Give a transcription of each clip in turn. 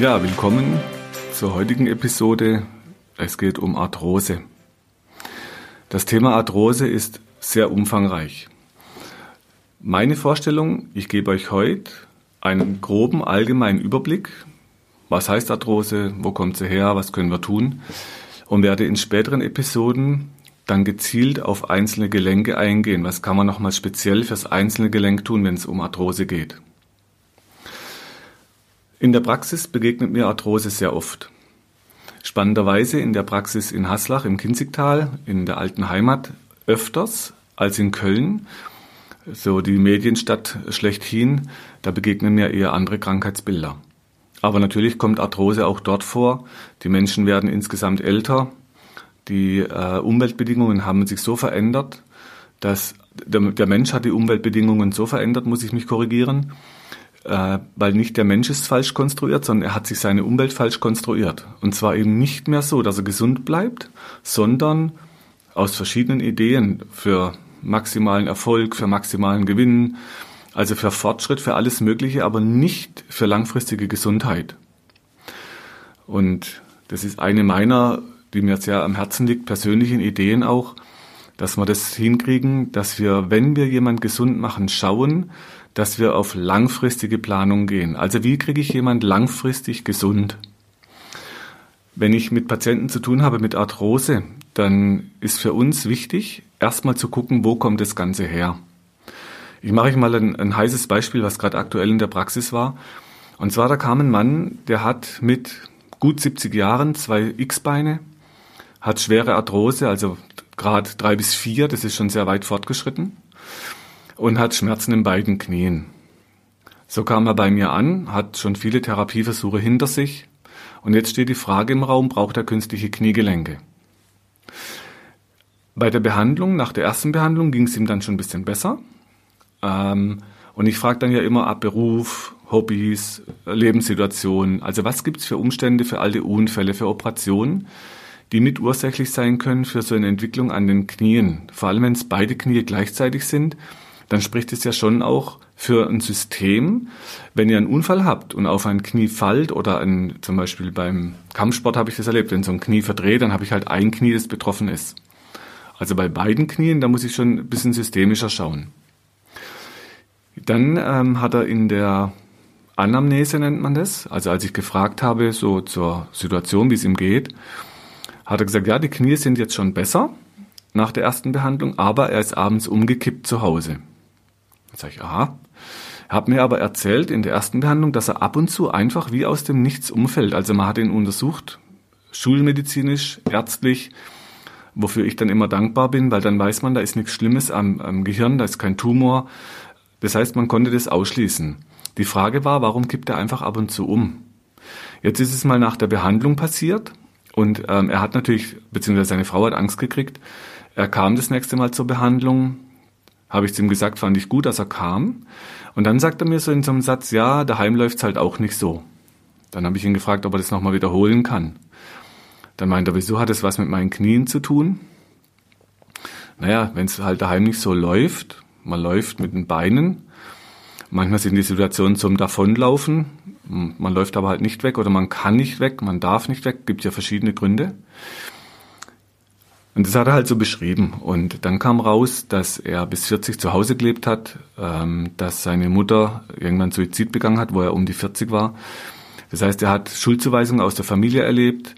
Ja, willkommen zur heutigen Episode. Es geht um Arthrose. Das Thema Arthrose ist sehr umfangreich. Meine Vorstellung, ich gebe euch heute einen groben allgemeinen Überblick. Was heißt Arthrose? Wo kommt sie her? Was können wir tun? Und werde in späteren Episoden dann gezielt auf einzelne Gelenke eingehen. Was kann man nochmal speziell fürs einzelne Gelenk tun, wenn es um Arthrose geht? In der Praxis begegnet mir Arthrose sehr oft. Spannenderweise in der Praxis in Haslach im Kinzigtal, in der alten Heimat, öfters als in Köln, so die Medienstadt schlechthin, da begegnen mir eher andere Krankheitsbilder. Aber natürlich kommt Arthrose auch dort vor. Die Menschen werden insgesamt älter. Die äh, Umweltbedingungen haben sich so verändert, dass der, der Mensch hat die Umweltbedingungen so verändert, muss ich mich korrigieren, äh, weil nicht der Mensch ist falsch konstruiert, sondern er hat sich seine Umwelt falsch konstruiert. Und zwar eben nicht mehr so, dass er gesund bleibt, sondern aus verschiedenen Ideen für maximalen Erfolg, für maximalen Gewinn, also für Fortschritt, für alles Mögliche, aber nicht für langfristige Gesundheit. Und das ist eine meiner, die mir sehr am Herzen liegt, persönlichen Ideen auch, dass wir das hinkriegen, dass wir, wenn wir jemand gesund machen, schauen, dass wir auf langfristige Planung gehen. Also wie kriege ich jemand langfristig gesund? Wenn ich mit Patienten zu tun habe mit Arthrose, dann ist für uns wichtig, erstmal zu gucken, wo kommt das Ganze her. Ich mache euch mal ein, ein heißes Beispiel, was gerade aktuell in der Praxis war. Und zwar, da kam ein Mann, der hat mit gut 70 Jahren zwei X-Beine, hat schwere Arthrose, also Grad drei bis vier, das ist schon sehr weit fortgeschritten und hat Schmerzen in beiden Knien. So kam er bei mir an, hat schon viele Therapieversuche hinter sich und jetzt steht die Frage im Raum, braucht er künstliche Kniegelenke? Bei der Behandlung, nach der ersten Behandlung ging es ihm dann schon ein bisschen besser. Ähm, und ich frage dann ja immer ab Beruf, Hobbys, Lebenssituation. Also was gibt's für Umstände, für alte Unfälle, für Operationen, die mitursächlich sein können für so eine Entwicklung an den Knien. Vor allem, wenn es beide Knie gleichzeitig sind, dann spricht es ja schon auch für ein System, wenn ihr einen Unfall habt und auf ein Knie fallt oder ein, zum Beispiel beim Kampfsport habe ich das erlebt, wenn so ein Knie verdreht, dann habe ich halt ein Knie, das betroffen ist. Also bei beiden Knien, da muss ich schon ein bisschen systemischer schauen. Dann ähm, hat er in der Anamnese nennt man das, also als ich gefragt habe, so zur Situation, wie es ihm geht, hat er gesagt, ja, die Knie sind jetzt schon besser nach der ersten Behandlung, aber er ist abends umgekippt zu Hause. Dann sage ich, aha. Er hat mir aber erzählt in der ersten Behandlung, dass er ab und zu einfach wie aus dem Nichts umfällt. Also man hat ihn untersucht, schulmedizinisch, ärztlich, wofür ich dann immer dankbar bin, weil dann weiß man, da ist nichts Schlimmes am, am Gehirn, da ist kein Tumor. Das heißt, man konnte das ausschließen. Die Frage war, warum kippt er einfach ab und zu um? Jetzt ist es mal nach der Behandlung passiert und ähm, er hat natürlich, beziehungsweise seine Frau hat Angst gekriegt. Er kam das nächste Mal zur Behandlung, habe ich zu ihm gesagt, fand ich gut, dass er kam. Und dann sagt er mir so in so einem Satz, ja, daheim läuft's halt auch nicht so. Dann habe ich ihn gefragt, ob er das nochmal wiederholen kann. Dann meint er, wieso hat es was mit meinen Knien zu tun? Naja, wenn es halt daheim nicht so läuft, man läuft mit den Beinen, manchmal sind die Situationen zum Davonlaufen, man läuft aber halt nicht weg oder man kann nicht weg, man darf nicht weg, gibt ja verschiedene Gründe. Und das hat er halt so beschrieben. Und dann kam raus, dass er bis 40 zu Hause gelebt hat, ähm, dass seine Mutter irgendwann Suizid begangen hat, wo er um die 40 war. Das heißt, er hat Schuldzuweisungen aus der Familie erlebt.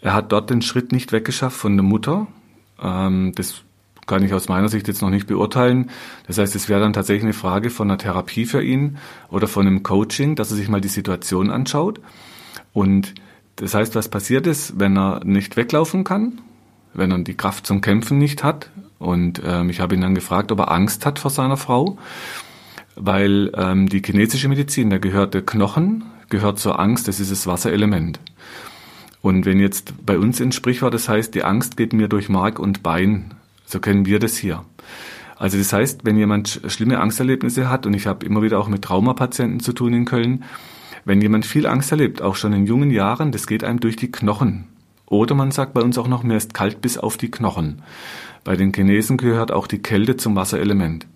Er hat dort den Schritt nicht weggeschafft von der Mutter. Ähm, das kann ich aus meiner Sicht jetzt noch nicht beurteilen. Das heißt, es wäre dann tatsächlich eine Frage von einer Therapie für ihn oder von einem Coaching, dass er sich mal die Situation anschaut. Und das heißt, was passiert ist, wenn er nicht weglaufen kann, wenn er die Kraft zum Kämpfen nicht hat. Und ähm, ich habe ihn dann gefragt, ob er Angst hat vor seiner Frau, weil ähm, die chinesische Medizin, da gehört der Knochen, gehört zur Angst, das ist das Wasserelement. Und wenn jetzt bei uns ein Sprichwort, das heißt, die Angst geht mir durch Mark und Bein, so kennen wir das hier. Also das heißt, wenn jemand schlimme Angsterlebnisse hat, und ich habe immer wieder auch mit Traumapatienten zu tun in Köln, wenn jemand viel Angst erlebt, auch schon in jungen Jahren, das geht einem durch die Knochen. Oder man sagt bei uns auch noch, mir ist kalt bis auf die Knochen. Bei den Chinesen gehört auch die Kälte zum Wasserelement.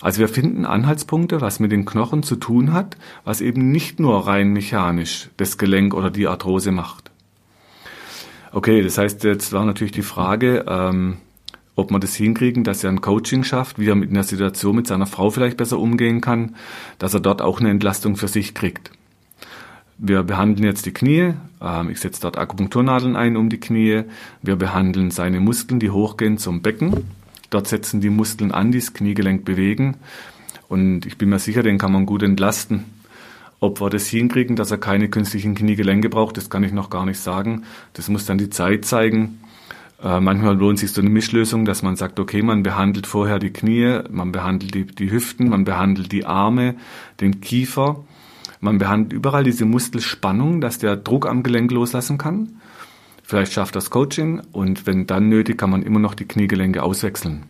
Also wir finden Anhaltspunkte, was mit den Knochen zu tun hat, was eben nicht nur rein mechanisch das Gelenk oder die Arthrose macht. Okay, das heißt, jetzt war natürlich die Frage, ähm, ob man das hinkriegen, dass er ein Coaching schafft, wie er mit einer Situation mit seiner Frau vielleicht besser umgehen kann, dass er dort auch eine Entlastung für sich kriegt. Wir behandeln jetzt die Knie. Ähm, ich setze dort Akupunkturnadeln ein um die Knie. Wir behandeln seine Muskeln, die hochgehen zum Becken. Dort setzen die Muskeln an, die das Kniegelenk bewegen. Und ich bin mir sicher, den kann man gut entlasten. Ob wir das hinkriegen, dass er keine künstlichen Kniegelenke braucht, das kann ich noch gar nicht sagen. Das muss dann die Zeit zeigen. Äh, manchmal lohnt sich so eine Mischlösung, dass man sagt, okay, man behandelt vorher die Knie, man behandelt die, die Hüften, man behandelt die Arme, den Kiefer man behandelt überall diese Muskelspannung, dass der Druck am Gelenk loslassen kann. Vielleicht schafft das Coaching und wenn dann nötig, kann man immer noch die Kniegelenke auswechseln.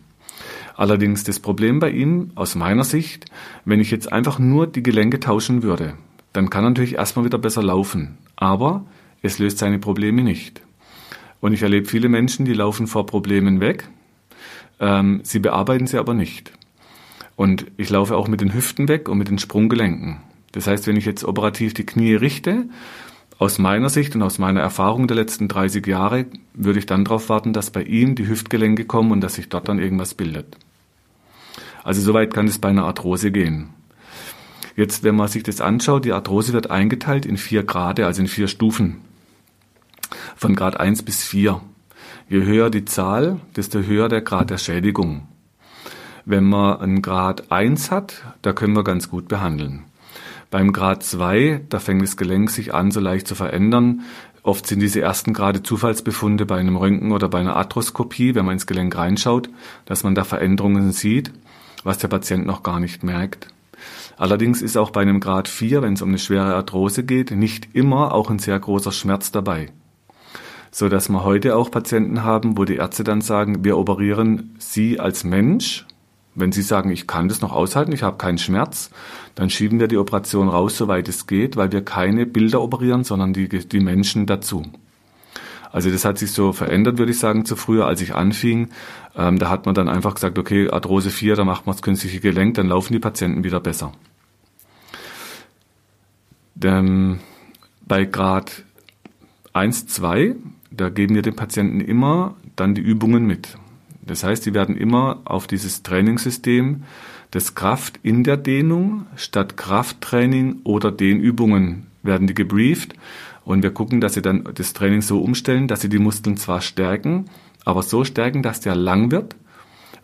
Allerdings das Problem bei ihm, aus meiner Sicht, wenn ich jetzt einfach nur die Gelenke tauschen würde, dann kann er natürlich erstmal wieder besser laufen. Aber es löst seine Probleme nicht. Und ich erlebe viele Menschen, die laufen vor Problemen weg. Ähm, sie bearbeiten sie aber nicht. Und ich laufe auch mit den Hüften weg und mit den Sprunggelenken. Das heißt, wenn ich jetzt operativ die Knie richte, aus meiner Sicht und aus meiner Erfahrung der letzten 30 Jahre würde ich dann darauf warten, dass bei ihm die Hüftgelenke kommen und dass sich dort dann irgendwas bildet. Also soweit kann es bei einer Arthrose gehen. Jetzt, wenn man sich das anschaut, die Arthrose wird eingeteilt in vier Grade, also in vier Stufen. Von Grad 1 bis 4. Je höher die Zahl, desto höher der Grad der Schädigung. Wenn man einen Grad 1 hat, da können wir ganz gut behandeln. Beim Grad 2, da fängt das Gelenk sich an, so leicht zu verändern. Oft sind diese ersten Grade Zufallsbefunde bei einem Röntgen oder bei einer Arthroskopie, wenn man ins Gelenk reinschaut, dass man da Veränderungen sieht, was der Patient noch gar nicht merkt. Allerdings ist auch bei einem Grad 4, wenn es um eine schwere Arthrose geht, nicht immer auch ein sehr großer Schmerz dabei. So dass wir heute auch Patienten haben, wo die Ärzte dann sagen, wir operieren Sie als Mensch wenn Sie sagen, ich kann das noch aushalten, ich habe keinen Schmerz, dann schieben wir die Operation raus, soweit es geht, weil wir keine Bilder operieren, sondern die, die Menschen dazu. Also das hat sich so verändert, würde ich sagen, zu früher, als ich anfing. Ähm, da hat man dann einfach gesagt, okay, Arthrose 4, da macht man das künstliche Gelenk, dann laufen die Patienten wieder besser. Denn bei Grad 1, 2, da geben wir den Patienten immer dann die Übungen mit. Das heißt, sie werden immer auf dieses Trainingssystem des Kraft in der Dehnung statt Krafttraining oder Dehnübungen werden die gebrieft und wir gucken, dass sie dann das Training so umstellen, dass sie die Muskeln zwar stärken, aber so stärken, dass der lang wird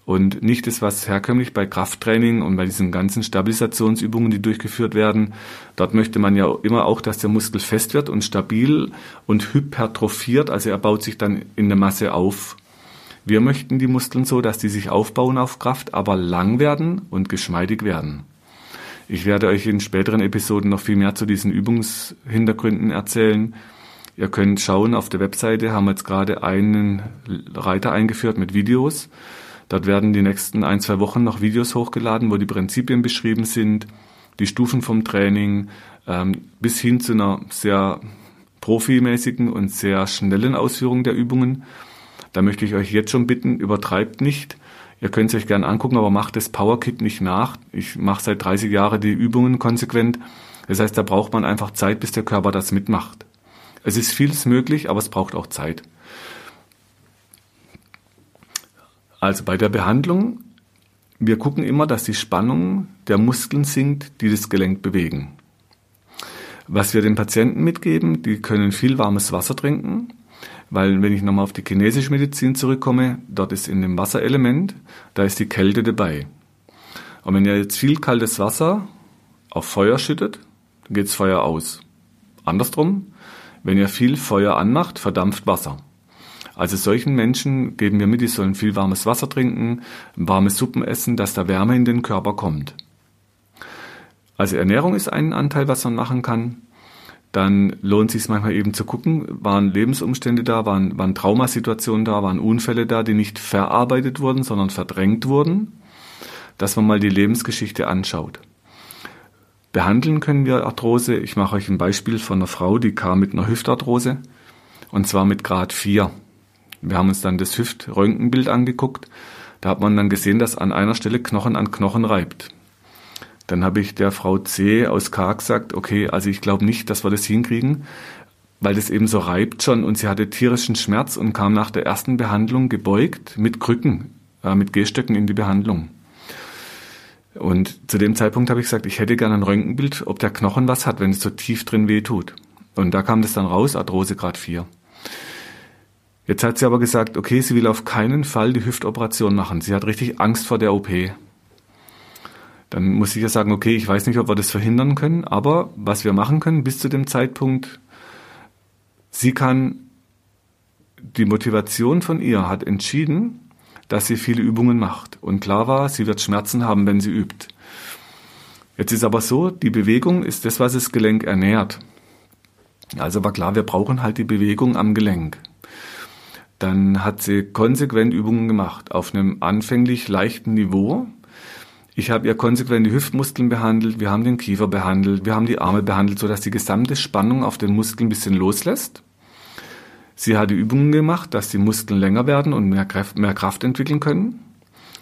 und nicht das, was herkömmlich bei Krafttraining und bei diesen ganzen Stabilisationsübungen, die durchgeführt werden. Dort möchte man ja immer auch, dass der Muskel fest wird und stabil und hypertrophiert, also er baut sich dann in der Masse auf. Wir möchten die Muskeln so, dass die sich aufbauen auf Kraft, aber lang werden und geschmeidig werden. Ich werde euch in späteren Episoden noch viel mehr zu diesen Übungshintergründen erzählen. Ihr könnt schauen, auf der Webseite haben wir jetzt gerade einen Reiter eingeführt mit Videos. Dort werden die nächsten ein, zwei Wochen noch Videos hochgeladen, wo die Prinzipien beschrieben sind, die Stufen vom Training, ähm, bis hin zu einer sehr profimäßigen und sehr schnellen Ausführung der Übungen. Da möchte ich euch jetzt schon bitten, übertreibt nicht. Ihr könnt es euch gerne angucken, aber macht das Powerkit nicht nach. Ich mache seit 30 Jahren die Übungen konsequent. Das heißt, da braucht man einfach Zeit, bis der Körper das mitmacht. Es ist vieles möglich, aber es braucht auch Zeit. Also bei der Behandlung, wir gucken immer, dass die Spannung der Muskeln sinkt, die das Gelenk bewegen. Was wir den Patienten mitgeben, die können viel warmes Wasser trinken, weil wenn ich nochmal auf die chinesische Medizin zurückkomme, dort ist in dem Wasserelement, da ist die Kälte dabei. Und wenn ihr jetzt viel kaltes Wasser auf Feuer schüttet, dann geht das Feuer aus. Andersrum, wenn ihr viel Feuer anmacht, verdampft Wasser. Also solchen Menschen geben wir mit, die sollen viel warmes Wasser trinken, warme Suppen essen, dass da Wärme in den Körper kommt. Also Ernährung ist ein Anteil, was man machen kann. Dann lohnt sich manchmal eben zu gucken, waren Lebensumstände da, waren, waren Traumasituationen da, waren Unfälle da, die nicht verarbeitet wurden, sondern verdrängt wurden, dass man mal die Lebensgeschichte anschaut. Behandeln können wir Arthrose. Ich mache euch ein Beispiel von einer Frau, die kam mit einer Hüftarthrose und zwar mit Grad 4. Wir haben uns dann das Hüftröntgenbild angeguckt. Da hat man dann gesehen, dass an einer Stelle Knochen an Knochen reibt. Dann habe ich der Frau C aus K gesagt, okay, also ich glaube nicht, dass wir das hinkriegen, weil das eben so reibt schon und sie hatte tierischen Schmerz und kam nach der ersten Behandlung gebeugt mit Krücken, äh, mit Gehstöcken in die Behandlung. Und zu dem Zeitpunkt habe ich gesagt, ich hätte gerne ein Röntgenbild, ob der Knochen was hat, wenn es so tief drin weh tut. Und da kam das dann raus, Arthrose Grad 4. Jetzt hat sie aber gesagt, okay, sie will auf keinen Fall die Hüftoperation machen. Sie hat richtig Angst vor der OP. Dann muss ich ja sagen, okay, ich weiß nicht, ob wir das verhindern können, aber was wir machen können bis zu dem Zeitpunkt, sie kann, die Motivation von ihr hat entschieden, dass sie viele Übungen macht. Und klar war, sie wird Schmerzen haben, wenn sie übt. Jetzt ist aber so, die Bewegung ist das, was das Gelenk ernährt. Also war klar, wir brauchen halt die Bewegung am Gelenk. Dann hat sie konsequent Übungen gemacht auf einem anfänglich leichten Niveau. Ich habe ihr konsequent die Hüftmuskeln behandelt, wir haben den Kiefer behandelt, wir haben die Arme behandelt, sodass die gesamte Spannung auf den Muskeln ein bisschen loslässt. Sie hat die Übungen gemacht, dass die Muskeln länger werden und mehr Kraft, mehr Kraft entwickeln können.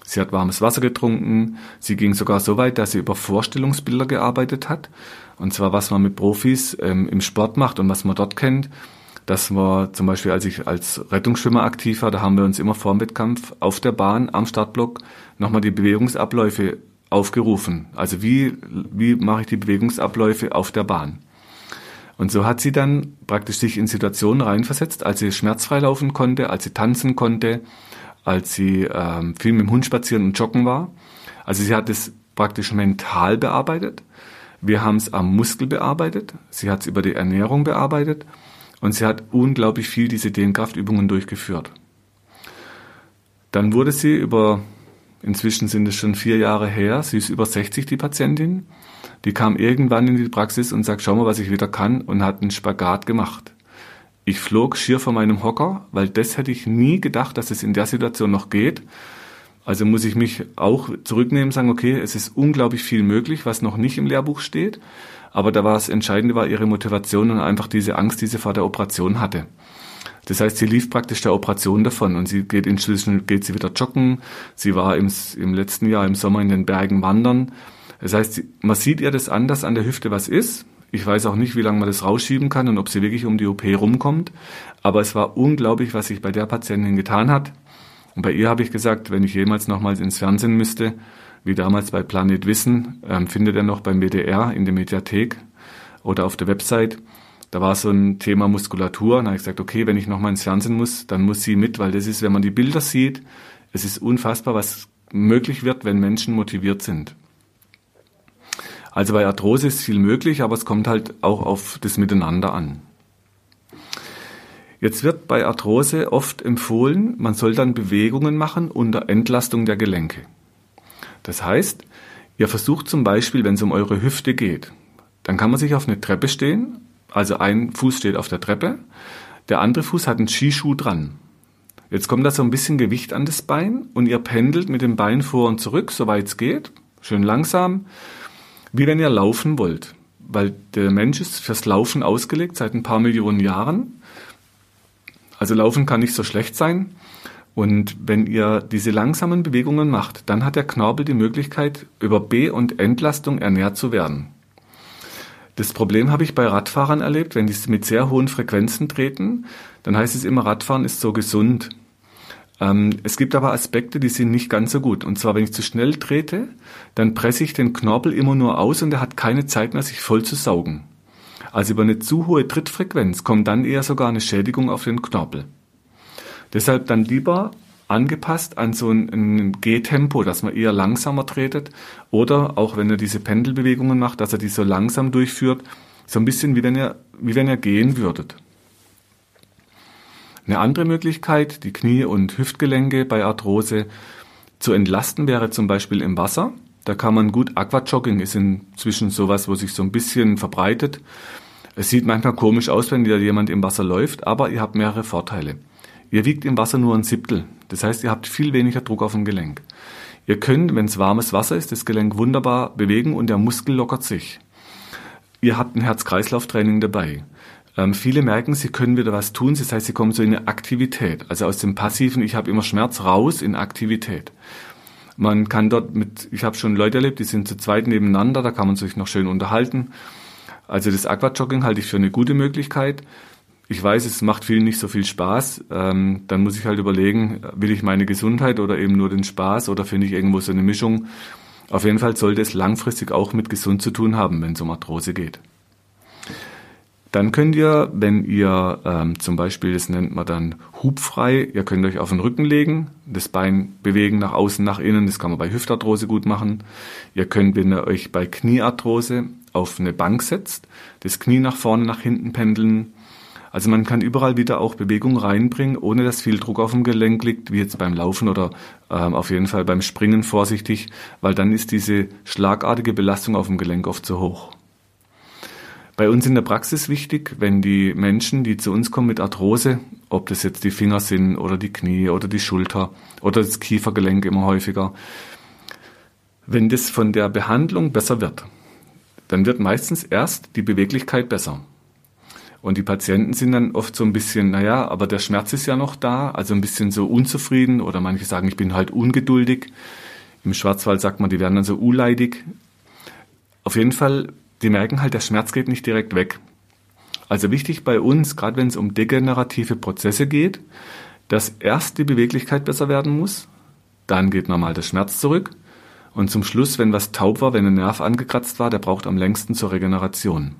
Sie hat warmes Wasser getrunken. Sie ging sogar so weit, dass sie über Vorstellungsbilder gearbeitet hat. Und zwar, was man mit Profis ähm, im Sport macht und was man dort kennt. Das war zum Beispiel, als ich als Rettungsschwimmer aktiv war, da haben wir uns immer vor dem Wettkampf auf der Bahn am Startblock nochmal die Bewegungsabläufe aufgerufen. Also wie, wie mache ich die Bewegungsabläufe auf der Bahn? Und so hat sie dann praktisch sich in Situationen reinversetzt, als sie schmerzfrei laufen konnte, als sie tanzen konnte, als sie ähm, viel mit dem Hund spazieren und joggen war. Also sie hat es praktisch mental bearbeitet. Wir haben es am Muskel bearbeitet. Sie hat es über die Ernährung bearbeitet. Und sie hat unglaublich viel diese Dehnkraftübungen durchgeführt. Dann wurde sie über, inzwischen sind es schon vier Jahre her, sie ist über 60, die Patientin. Die kam irgendwann in die Praxis und sagt, schau mal, was ich wieder kann und hat einen Spagat gemacht. Ich flog schier vor meinem Hocker, weil das hätte ich nie gedacht, dass es in der Situation noch geht. Also muss ich mich auch zurücknehmen sagen, okay, es ist unglaublich viel möglich, was noch nicht im Lehrbuch steht. Aber da war das Entscheidende, war ihre Motivation und einfach diese Angst, die sie vor der Operation hatte. Das heißt, sie lief praktisch der Operation davon und sie geht inzwischen, geht sie wieder joggen. Sie war im, im letzten Jahr im Sommer in den Bergen wandern. Das heißt, man sieht ihr das an, dass an der Hüfte was ist. Ich weiß auch nicht, wie lange man das rausschieben kann und ob sie wirklich um die OP rumkommt. Aber es war unglaublich, was sich bei der Patientin getan hat. Und bei ihr habe ich gesagt, wenn ich jemals nochmals ins Fernsehen müsste, wie damals bei Planet Wissen, ähm, findet er noch beim WDR in der Mediathek oder auf der Website. Da war so ein Thema Muskulatur. Und da habe ich gesagt, okay, wenn ich nochmal ins Fernsehen muss, dann muss sie mit, weil das ist, wenn man die Bilder sieht, es ist unfassbar, was möglich wird, wenn Menschen motiviert sind. Also bei Arthrose ist viel möglich, aber es kommt halt auch auf das Miteinander an. Jetzt wird bei Arthrose oft empfohlen, man soll dann Bewegungen machen unter Entlastung der Gelenke. Das heißt, ihr versucht zum Beispiel, wenn es um eure Hüfte geht, dann kann man sich auf eine Treppe stehen, also ein Fuß steht auf der Treppe, der andere Fuß hat einen Skischuh dran. Jetzt kommt da so ein bisschen Gewicht an das Bein und ihr pendelt mit dem Bein vor und zurück, soweit es geht, schön langsam, wie wenn ihr laufen wollt. Weil der Mensch ist fürs Laufen ausgelegt seit ein paar Millionen Jahren. Also Laufen kann nicht so schlecht sein. Und wenn ihr diese langsamen Bewegungen macht, dann hat der Knorpel die Möglichkeit, über B- und Entlastung ernährt zu werden. Das Problem habe ich bei Radfahrern erlebt, wenn die mit sehr hohen Frequenzen treten, dann heißt es immer, Radfahren ist so gesund. Ähm, es gibt aber Aspekte, die sind nicht ganz so gut. Und zwar, wenn ich zu schnell trete, dann presse ich den Knorpel immer nur aus und er hat keine Zeit mehr, sich voll zu saugen. Also über eine zu hohe Trittfrequenz kommt dann eher sogar eine Schädigung auf den Knorpel. Deshalb dann lieber angepasst an so ein, ein Gehtempo, dass man eher langsamer tretet oder auch wenn er diese Pendelbewegungen macht, dass er die so langsam durchführt, so ein bisschen wie wenn ihr, wie wenn ihr gehen würdet. Eine andere Möglichkeit, die Knie- und Hüftgelenke bei Arthrose zu entlasten, wäre zum Beispiel im Wasser. Da kann man gut, Aquajogging ist inzwischen sowas, wo sich so ein bisschen verbreitet. Es sieht manchmal komisch aus, wenn da jemand im Wasser läuft, aber ihr habt mehrere Vorteile. Ihr wiegt im Wasser nur ein Siebtel. Das heißt, ihr habt viel weniger Druck auf dem Gelenk. Ihr könnt, wenn es warmes Wasser ist, das Gelenk wunderbar bewegen und der Muskel lockert sich. Ihr habt ein Herz-Kreislauf-Training dabei. Ähm, viele merken, sie können wieder was tun. Das heißt, sie kommen so in eine Aktivität. Also aus dem passiven, ich habe immer Schmerz, raus in Aktivität. Man kann dort mit, ich habe schon Leute erlebt, die sind zu zweit nebeneinander, da kann man sich noch schön unterhalten. Also das Aquajogging halte ich für eine gute Möglichkeit. Ich weiß, es macht vielen nicht so viel Spaß. Ähm, dann muss ich halt überlegen, will ich meine Gesundheit oder eben nur den Spaß oder finde ich irgendwo so eine Mischung. Auf jeden Fall sollte es langfristig auch mit gesund zu tun haben, wenn es um Arthrose geht. Dann könnt ihr, wenn ihr ähm, zum Beispiel, das nennt man dann hubfrei, ihr könnt euch auf den Rücken legen, das Bein bewegen nach außen, nach innen, das kann man bei Hüftarthrose gut machen. Ihr könnt, wenn ihr euch bei Kniearthrose auf eine Bank setzt, das Knie nach vorne, nach hinten pendeln. Also man kann überall wieder auch Bewegung reinbringen, ohne dass viel Druck auf dem Gelenk liegt, wie jetzt beim Laufen oder ähm, auf jeden Fall beim Springen vorsichtig, weil dann ist diese schlagartige Belastung auf dem Gelenk oft zu hoch. Bei uns in der Praxis wichtig, wenn die Menschen, die zu uns kommen mit Arthrose, ob das jetzt die Finger sind oder die Knie oder die Schulter oder das Kiefergelenk immer häufiger, wenn das von der Behandlung besser wird, dann wird meistens erst die Beweglichkeit besser. Und die Patienten sind dann oft so ein bisschen, naja, aber der Schmerz ist ja noch da, also ein bisschen so unzufrieden oder manche sagen, ich bin halt ungeduldig. Im Schwarzwald sagt man, die werden dann so uleidig. Auf jeden Fall die merken halt, der Schmerz geht nicht direkt weg. Also wichtig bei uns, gerade wenn es um degenerative Prozesse geht, dass erst die Beweglichkeit besser werden muss, dann geht normal der Schmerz zurück und zum Schluss, wenn was taub war, wenn ein Nerv angekratzt war, der braucht am längsten zur Regeneration.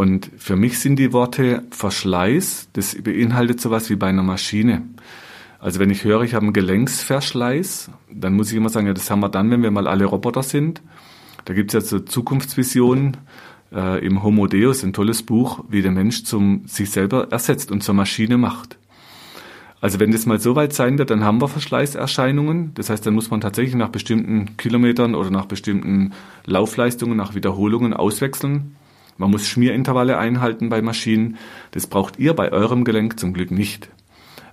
Und für mich sind die Worte Verschleiß, das beinhaltet sowas wie bei einer Maschine. Also wenn ich höre, ich habe einen Gelenksverschleiß, dann muss ich immer sagen, ja, das haben wir dann, wenn wir mal alle Roboter sind. Da gibt es ja so Zukunftsvisionen äh, im Homo Deus, ein tolles Buch, wie der Mensch zum sich selber ersetzt und zur Maschine macht. Also wenn das mal so weit sein wird, dann haben wir Verschleißerscheinungen. Das heißt, dann muss man tatsächlich nach bestimmten Kilometern oder nach bestimmten Laufleistungen, nach Wiederholungen auswechseln. Man muss Schmierintervalle einhalten bei Maschinen. Das braucht ihr bei eurem Gelenk zum Glück nicht.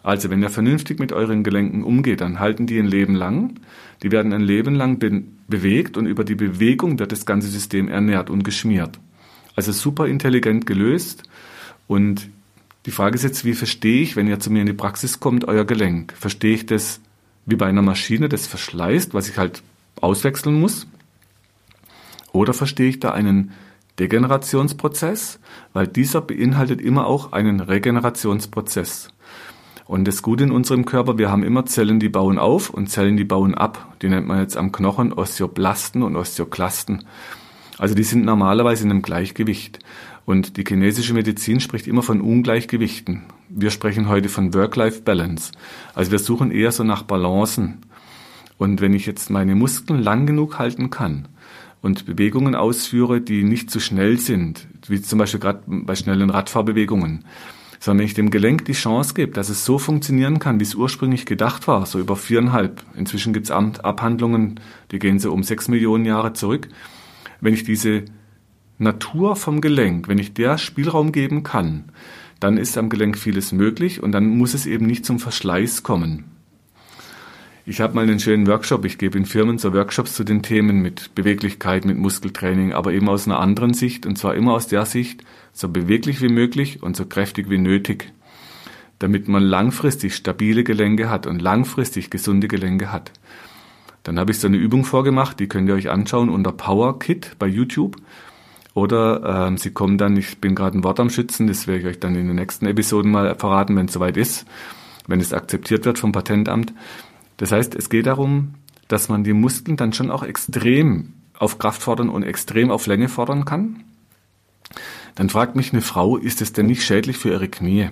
Also wenn ihr vernünftig mit euren Gelenken umgeht, dann halten die ein Leben lang. Die werden ein Leben lang be bewegt und über die Bewegung wird das ganze System ernährt und geschmiert. Also super intelligent gelöst. Und die Frage ist jetzt, wie verstehe ich, wenn ihr zu mir in die Praxis kommt, euer Gelenk? Verstehe ich das wie bei einer Maschine, das verschleißt, was ich halt auswechseln muss? Oder verstehe ich da einen Degenerationsprozess? Weil dieser beinhaltet immer auch einen Regenerationsprozess. Und das Gute in unserem Körper, wir haben immer Zellen, die bauen auf und Zellen, die bauen ab. Die nennt man jetzt am Knochen Osteoblasten und Osteoklasten. Also die sind normalerweise in einem Gleichgewicht. Und die chinesische Medizin spricht immer von Ungleichgewichten. Wir sprechen heute von Work-Life-Balance. Also wir suchen eher so nach Balancen. Und wenn ich jetzt meine Muskeln lang genug halten kann und Bewegungen ausführe, die nicht zu schnell sind, wie zum Beispiel gerade bei schnellen Radfahrbewegungen, sondern wenn ich dem Gelenk die Chance gebe, dass es so funktionieren kann, wie es ursprünglich gedacht war, so über viereinhalb. Inzwischen gibt es Abhandlungen, die gehen so um sechs Millionen Jahre zurück. Wenn ich diese Natur vom Gelenk, wenn ich der Spielraum geben kann, dann ist am Gelenk vieles möglich und dann muss es eben nicht zum Verschleiß kommen. Ich habe mal einen schönen Workshop, ich gebe in Firmen so Workshops zu den Themen mit Beweglichkeit, mit Muskeltraining, aber eben aus einer anderen Sicht und zwar immer aus der Sicht, so beweglich wie möglich und so kräftig wie nötig, damit man langfristig stabile Gelenke hat und langfristig gesunde Gelenke hat. Dann habe ich so eine Übung vorgemacht, die könnt ihr euch anschauen unter Power Kit bei YouTube. Oder ähm, sie kommen dann, ich bin gerade ein Wort am Schützen, das werde ich euch dann in den nächsten Episoden mal verraten, wenn es soweit ist, wenn es akzeptiert wird vom Patentamt. Das heißt, es geht darum, dass man die Muskeln dann schon auch extrem auf Kraft fordern und extrem auf Länge fordern kann. Dann fragt mich eine Frau, ist es denn nicht schädlich für ihre Knie?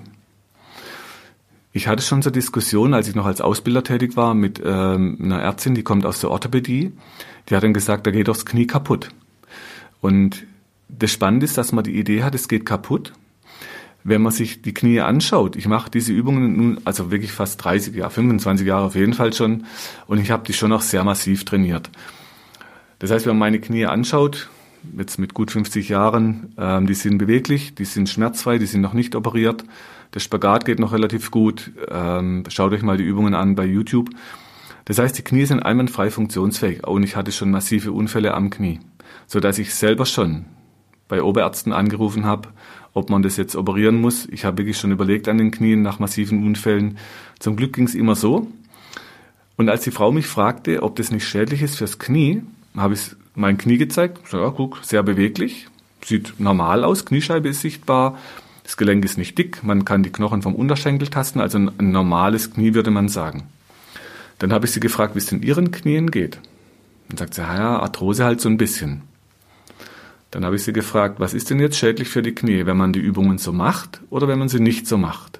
Ich hatte schon so Diskussionen, als ich noch als Ausbilder tätig war, mit ähm, einer Ärztin, die kommt aus der Orthopädie. Die hat dann gesagt, da geht doch das Knie kaputt. Und das Spannende ist, dass man die Idee hat, es geht kaputt. Wenn man sich die Knie anschaut, ich mache diese Übungen nun, also wirklich fast 30 Jahre, 25 Jahre auf jeden Fall schon, und ich habe die schon auch sehr massiv trainiert. Das heißt, wenn man meine Knie anschaut, jetzt mit gut 50 Jahren. Ähm, die sind beweglich, die sind schmerzfrei, die sind noch nicht operiert. Der Spagat geht noch relativ gut. Ähm, schaut euch mal die Übungen an bei YouTube. Das heißt, die Knie sind einwandfrei funktionsfähig. Und ich hatte schon massive Unfälle am Knie, so dass ich selber schon bei Oberärzten angerufen habe, ob man das jetzt operieren muss. Ich habe wirklich schon überlegt an den Knien nach massiven Unfällen. Zum Glück ging es immer so. Und als die Frau mich fragte, ob das nicht schädlich ist fürs Knie, habe ich mein Knie gezeigt. So, ja, guck, sehr beweglich, sieht normal aus, Kniescheibe ist sichtbar, das Gelenk ist nicht dick, man kann die Knochen vom Unterschenkel tasten, also ein, normales Knie würde man sagen. Dann habe ich sie gefragt, wie es in ihren Knien geht. Dann sagt sie, ja, Arthrose halt so ein bisschen. Dann habe ich sie gefragt, was ist denn jetzt schädlich für die Knie, wenn man die Übungen so macht oder wenn man sie nicht so macht?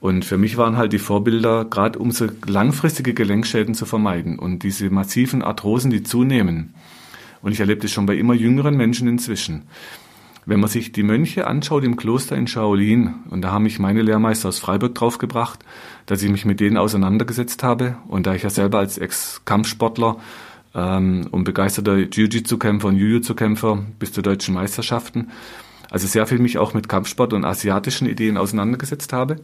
Und für mich waren halt die Vorbilder, gerade um so langfristige Gelenkschäden zu vermeiden und diese massiven Arthrosen, die zunehmen. Und ich erlebe das schon bei immer jüngeren Menschen inzwischen. Wenn man sich die Mönche anschaut im Kloster in Shaolin, und da haben mich meine Lehrmeister aus Freiburg draufgebracht, dass ich mich mit denen auseinandergesetzt habe, und da ich ja selber als Ex-Kampfsportler ähm, und begeisterter Jiu-Jitsu-Kämpfer und Jiu-Jitsu-Kämpfer bis zu deutschen Meisterschaften, also sehr viel mich auch mit Kampfsport und asiatischen Ideen auseinandergesetzt habe,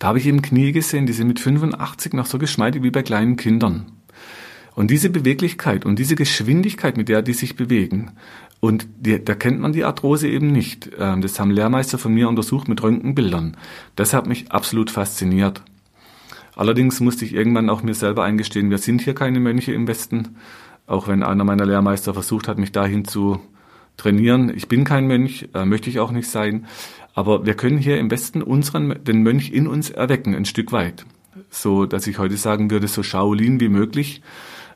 da habe ich eben Knie gesehen, die sind mit 85 noch so geschmeidig wie bei kleinen Kindern. Und diese Beweglichkeit und diese Geschwindigkeit, mit der die sich bewegen, und die, da kennt man die Arthrose eben nicht. Ähm, das haben Lehrmeister von mir untersucht mit Röntgenbildern. Das hat mich absolut fasziniert. Allerdings musste ich irgendwann auch mir selber eingestehen, wir sind hier keine Mönche im Westen, auch wenn einer meiner Lehrmeister versucht hat, mich dahin zu trainieren. Ich bin kein Mönch, äh, möchte ich auch nicht sein. Aber wir können hier im Westen unseren, den Mönch in uns erwecken, ein Stück weit. So, dass ich heute sagen würde, so Shaolin wie möglich.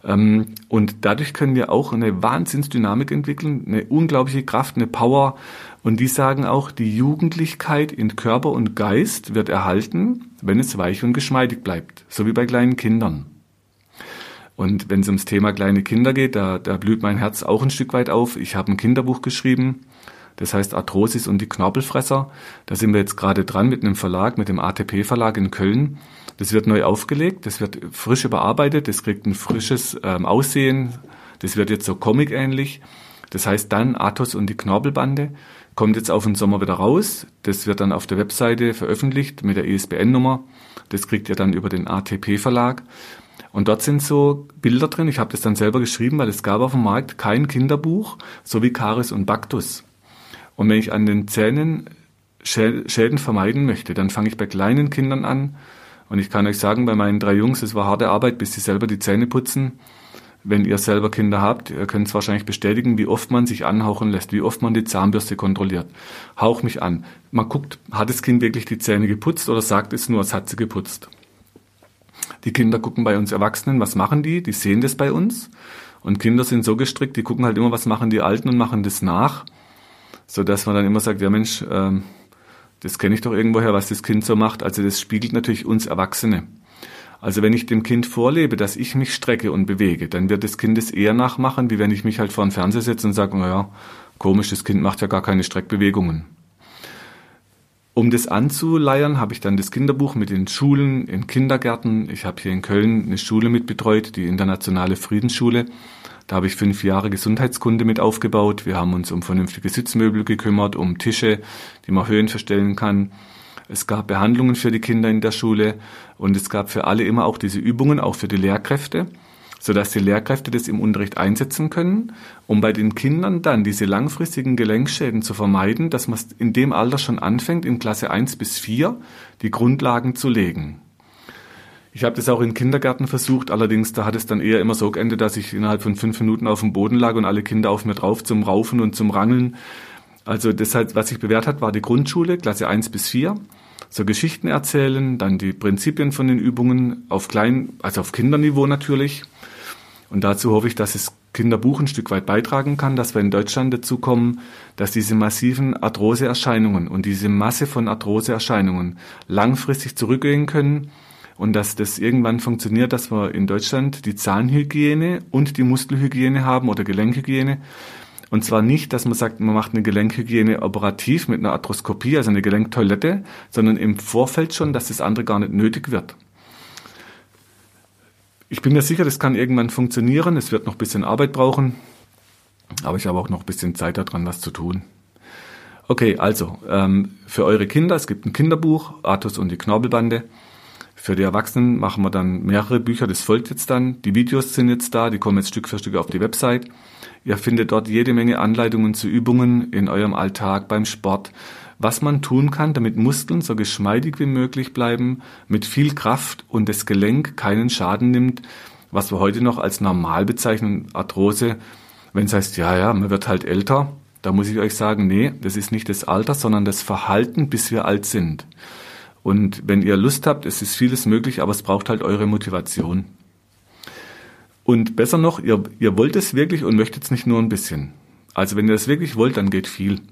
Ähm, und dadurch können wir auch eine Wahnsinnsdynamik entwickeln, eine unglaubliche Kraft, eine Power. Und die sagen auch, die Jugendlichkeit in Körper und Geist wird erhalten, wenn es weich und geschmeidig bleibt. So wie bei kleinen Kindern. Und wenn es ums Thema kleine Kinder geht, da, da blüht mein Herz auch ein Stück weit auf. Ich habe ein Kinderbuch geschrieben, das heißt Arthrosis und die Knorpelfresser. Da sind wir jetzt gerade dran mit einem Verlag, mit dem ATP Verlag in Köln. Das wird neu aufgelegt, das wird frisch überarbeitet, das kriegt ein frisches ähm, Aussehen. Das wird jetzt so comic-ähnlich. Das heißt dann Athos und die Knorpelbande kommt jetzt auf den Sommer wieder raus. Das wird dann auf der Webseite veröffentlicht mit der ISBN-Nummer. Das kriegt ihr dann über den ATP Verlag. Und dort sind so Bilder drin. Ich habe das dann selber geschrieben, weil es gab auf dem Markt kein Kinderbuch, so wie Caris und Bactus. Und wenn ich an den Zähnen Schäden vermeiden möchte, dann fange ich bei kleinen Kindern an. Und ich kann euch sagen, bei meinen drei Jungs, es war harte Arbeit, bis sie selber die Zähne putzen. Wenn ihr selber Kinder habt, ihr könnt es wahrscheinlich bestätigen, wie oft man sich anhauchen lässt, wie oft man die Zahnbürste kontrolliert. Hauch mich an. Man guckt, hat das Kind wirklich die Zähne geputzt oder sagt es nur, es hat sie geputzt. Die Kinder gucken bei uns Erwachsenen, was machen die? Die sehen das bei uns. Und Kinder sind so gestrickt, die gucken halt immer, was machen die Alten und machen das nach so dass man dann immer sagt, ja Mensch, ähm, das kenne ich doch irgendwoher, was das Kind so macht. Also das spiegelt natürlich uns Erwachsene. Also wenn ich dem Kind vorlebe, dass ich mich strecke und bewege, dann wird das Kind es eher nachmachen, wie wenn ich mich halt vor den Fernseher setze und sage, naja, komisch, das Kind macht ja gar keine Streckbewegungen. Um das anzuleiern, habe ich dann das Kinderbuch mit den Schulen, in Kindergärten. Ich habe hier in Köln eine Schule mitbetreut, die Internationale Friedensschule. Da habe ich fünf Jahre Gesundheitskunde mit aufgebaut. Wir haben uns um vernünftige Sitzmöbel gekümmert, um Tische, die man Höhen verstellen kann. Es gab Behandlungen für die Kinder in der Schule und es gab für alle immer auch diese Übungen, auch für die Lehrkräfte, sodass die Lehrkräfte das im Unterricht einsetzen können, um bei den Kindern dann diese langfristigen Gelenkschäden zu vermeiden, dass man in dem Alter schon anfängt, in Klasse 1 bis 4 die Grundlagen zu legen. Ich habe das auch in Kindergärten versucht, allerdings da hat es dann eher immer so geendet, dass ich innerhalb von fünf Minuten auf dem Boden lag und alle Kinder auf mir drauf zum Raufen und zum Rangeln. Also deshalb, was sich bewährt hat, war die Grundschule, Klasse 1 bis 4. So Geschichten erzählen, dann die Prinzipien von den Übungen auf klein, also auf Kinderniveau natürlich. Und dazu hoffe ich, dass das Kinderbuch ein Stück weit beitragen kann, dass wir in Deutschland dazu kommen, dass diese massiven Arthroseerscheinungen und diese Masse von Arthroseerscheinungen langfristig zurückgehen können und dass das irgendwann funktioniert, dass wir in Deutschland die Zahnhygiene und die Muskelhygiene haben oder Gelenkhygiene. Und zwar nicht, dass man sagt, man macht eine Gelenkhygiene operativ mit einer Arthroskopie, also eine Gelenktoilette, sondern im Vorfeld schon, dass das andere gar nicht nötig wird. Ich bin mir sicher, das kann irgendwann funktionieren. Es wird noch ein bisschen Arbeit brauchen. Aber ich habe auch noch ein bisschen Zeit daran, was zu tun. Okay, also ähm, für eure Kinder, es gibt ein Kinderbuch, Artus und die Knorpelbande. Für die Erwachsenen machen wir dann mehrere Bücher, das folgt jetzt dann. Die Videos sind jetzt da, die kommen jetzt Stück für Stück auf die Website. Ihr findet dort jede Menge Anleitungen zu Übungen in eurem Alltag, beim Sport, was man tun kann, damit Muskeln so geschmeidig wie möglich bleiben, mit viel Kraft und das Gelenk keinen Schaden nimmt, was wir heute noch als normal bezeichnen, Arthrose. Wenn es heißt, ja, ja, man wird halt älter, da muss ich euch sagen, nee, das ist nicht das Alter, sondern das Verhalten, bis wir alt sind. Und wenn ihr Lust habt, es ist vieles möglich, aber es braucht halt eure Motivation. Und besser noch, ihr, ihr wollt es wirklich und möchtet es nicht nur ein bisschen. Also wenn ihr es wirklich wollt, dann geht viel.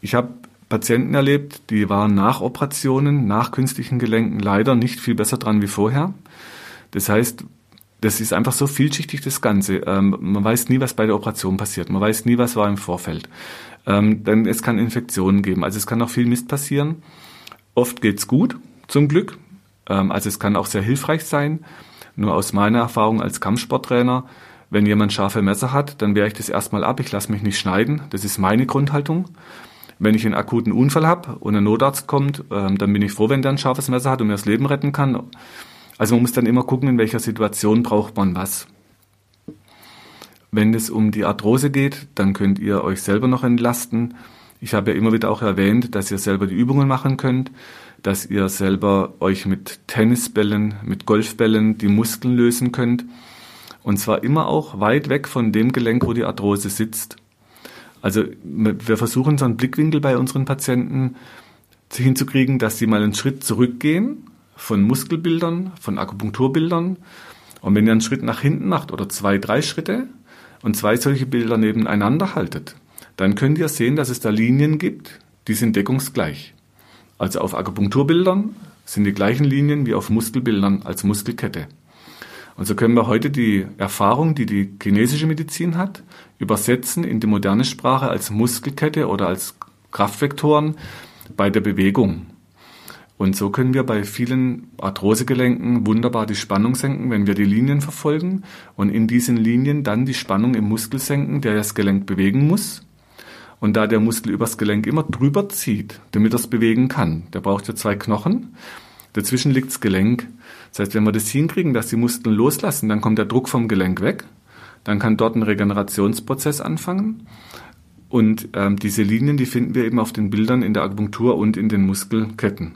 Ich habe Patienten erlebt, die waren nach Operationen, nach künstlichen Gelenken leider nicht viel besser dran wie vorher. Das heißt, das ist einfach so vielschichtig, das Ganze. Ähm, man weiß nie, was bei der Operation passiert. Man weiß nie, was war im Vorfeld. Ähm, denn es kann Infektionen geben. Also es kann auch viel Mist passieren. Oft geht's gut, zum Glück. Ähm, also es kann auch sehr hilfreich sein. Nur aus meiner Erfahrung als Kampfsporttrainer, wenn jemand scharfe Messer hat, dann wehre ich das erstmal ab. Ich lasse mich nicht schneiden. Das ist meine Grundhaltung. Wenn ich einen akuten Unfall habe und ein Notarzt kommt, ähm, dann bin ich froh, wenn der ein scharfes Messer hat und mir das Leben retten kann. Also man muss dann immer gucken, in welcher Situation braucht man was. Wenn es um die Arthrose geht, dann könnt ihr euch selber noch entlasten. Ich habe ja immer wieder auch erwähnt, dass ihr selber die Übungen machen könnt, dass ihr selber euch mit Tennisbällen, mit Golfbällen die Muskeln lösen könnt. Und zwar immer auch weit weg von dem Gelenk, wo die Arthrose sitzt. Also wir versuchen so einen Blickwinkel bei unseren Patienten hinzukriegen, dass sie mal einen Schritt zurückgehen von Muskelbildern, von Akupunkturbildern. Und wenn ihr einen Schritt nach hinten macht oder zwei, drei Schritte und zwei solche Bilder nebeneinander haltet, dann könnt ihr sehen, dass es da Linien gibt, die sind deckungsgleich. Also auf Akupunkturbildern sind die gleichen Linien wie auf Muskelbildern als Muskelkette. Und so können wir heute die Erfahrung, die die chinesische Medizin hat, übersetzen in die moderne Sprache als Muskelkette oder als Kraftvektoren bei der Bewegung. Und so können wir bei vielen Arthrosegelenken wunderbar die Spannung senken, wenn wir die Linien verfolgen und in diesen Linien dann die Spannung im Muskel senken, der das Gelenk bewegen muss. Und da der Muskel übers Gelenk immer drüber zieht, damit er es bewegen kann, der braucht ja zwei Knochen, dazwischen liegt das Gelenk. Das heißt, wenn wir das hinkriegen, dass die Muskeln loslassen, dann kommt der Druck vom Gelenk weg, dann kann dort ein Regenerationsprozess anfangen. Und ähm, diese Linien, die finden wir eben auf den Bildern in der Akupunktur und in den Muskelketten.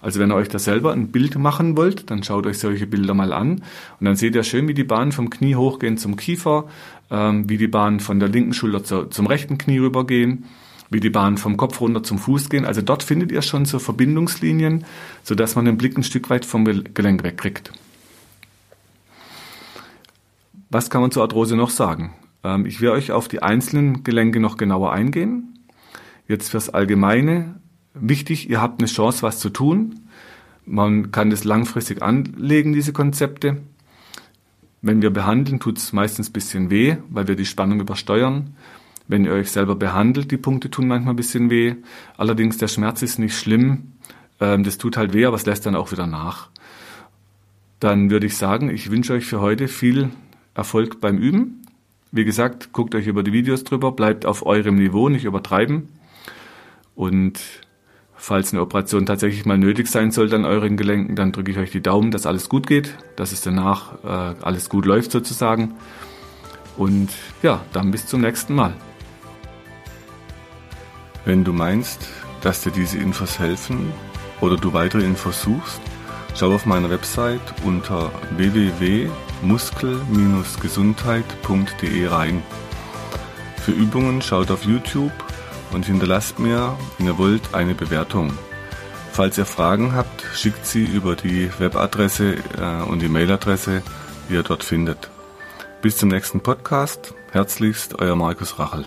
Also wenn ihr euch da selber ein Bild machen wollt, dann schaut euch solche Bilder mal an und dann seht ihr schön, wie die Bahnen vom Knie hochgehen zum Kiefer, ähm, wie die Bahnen von der linken Schulter zu, zum rechten Knie rübergehen, wie die Bahnen vom Kopf runter zum Fuß gehen. Also dort findet ihr schon so Verbindungslinien, sodass man den Blick ein Stück weit vom Gelenk wegkriegt. Was kann man zur Arthrose noch sagen? Ähm, ich will euch auf die einzelnen Gelenke noch genauer eingehen. Jetzt fürs Allgemeine wichtig, ihr habt eine Chance, was zu tun. Man kann das langfristig anlegen, diese Konzepte. Wenn wir behandeln, tut es meistens ein bisschen weh, weil wir die Spannung übersteuern. Wenn ihr euch selber behandelt, die Punkte tun manchmal ein bisschen weh. Allerdings, der Schmerz ist nicht schlimm. Ähm, das tut halt weh, aber es lässt dann auch wieder nach. Dann würde ich sagen, ich wünsche euch für heute viel Erfolg beim Üben. Wie gesagt, guckt euch über die Videos drüber, bleibt auf eurem Niveau, nicht übertreiben. Und Falls eine Operation tatsächlich mal nötig sein sollte an euren Gelenken, dann drücke ich euch die Daumen, dass alles gut geht, dass es danach äh, alles gut läuft sozusagen. Und ja, dann bis zum nächsten Mal. Wenn du meinst, dass dir diese Infos helfen oder du weitere Infos suchst, schau auf meiner Website unter www.muskel-gesundheit.de rein. Für Übungen schaut auf YouTube und hinterlasst mir, wenn ihr wollt, eine Bewertung. Falls ihr Fragen habt, schickt sie über die Webadresse äh, und die Mailadresse, die ihr dort findet. Bis zum nächsten Podcast. Herzlichst, euer Markus Rachel.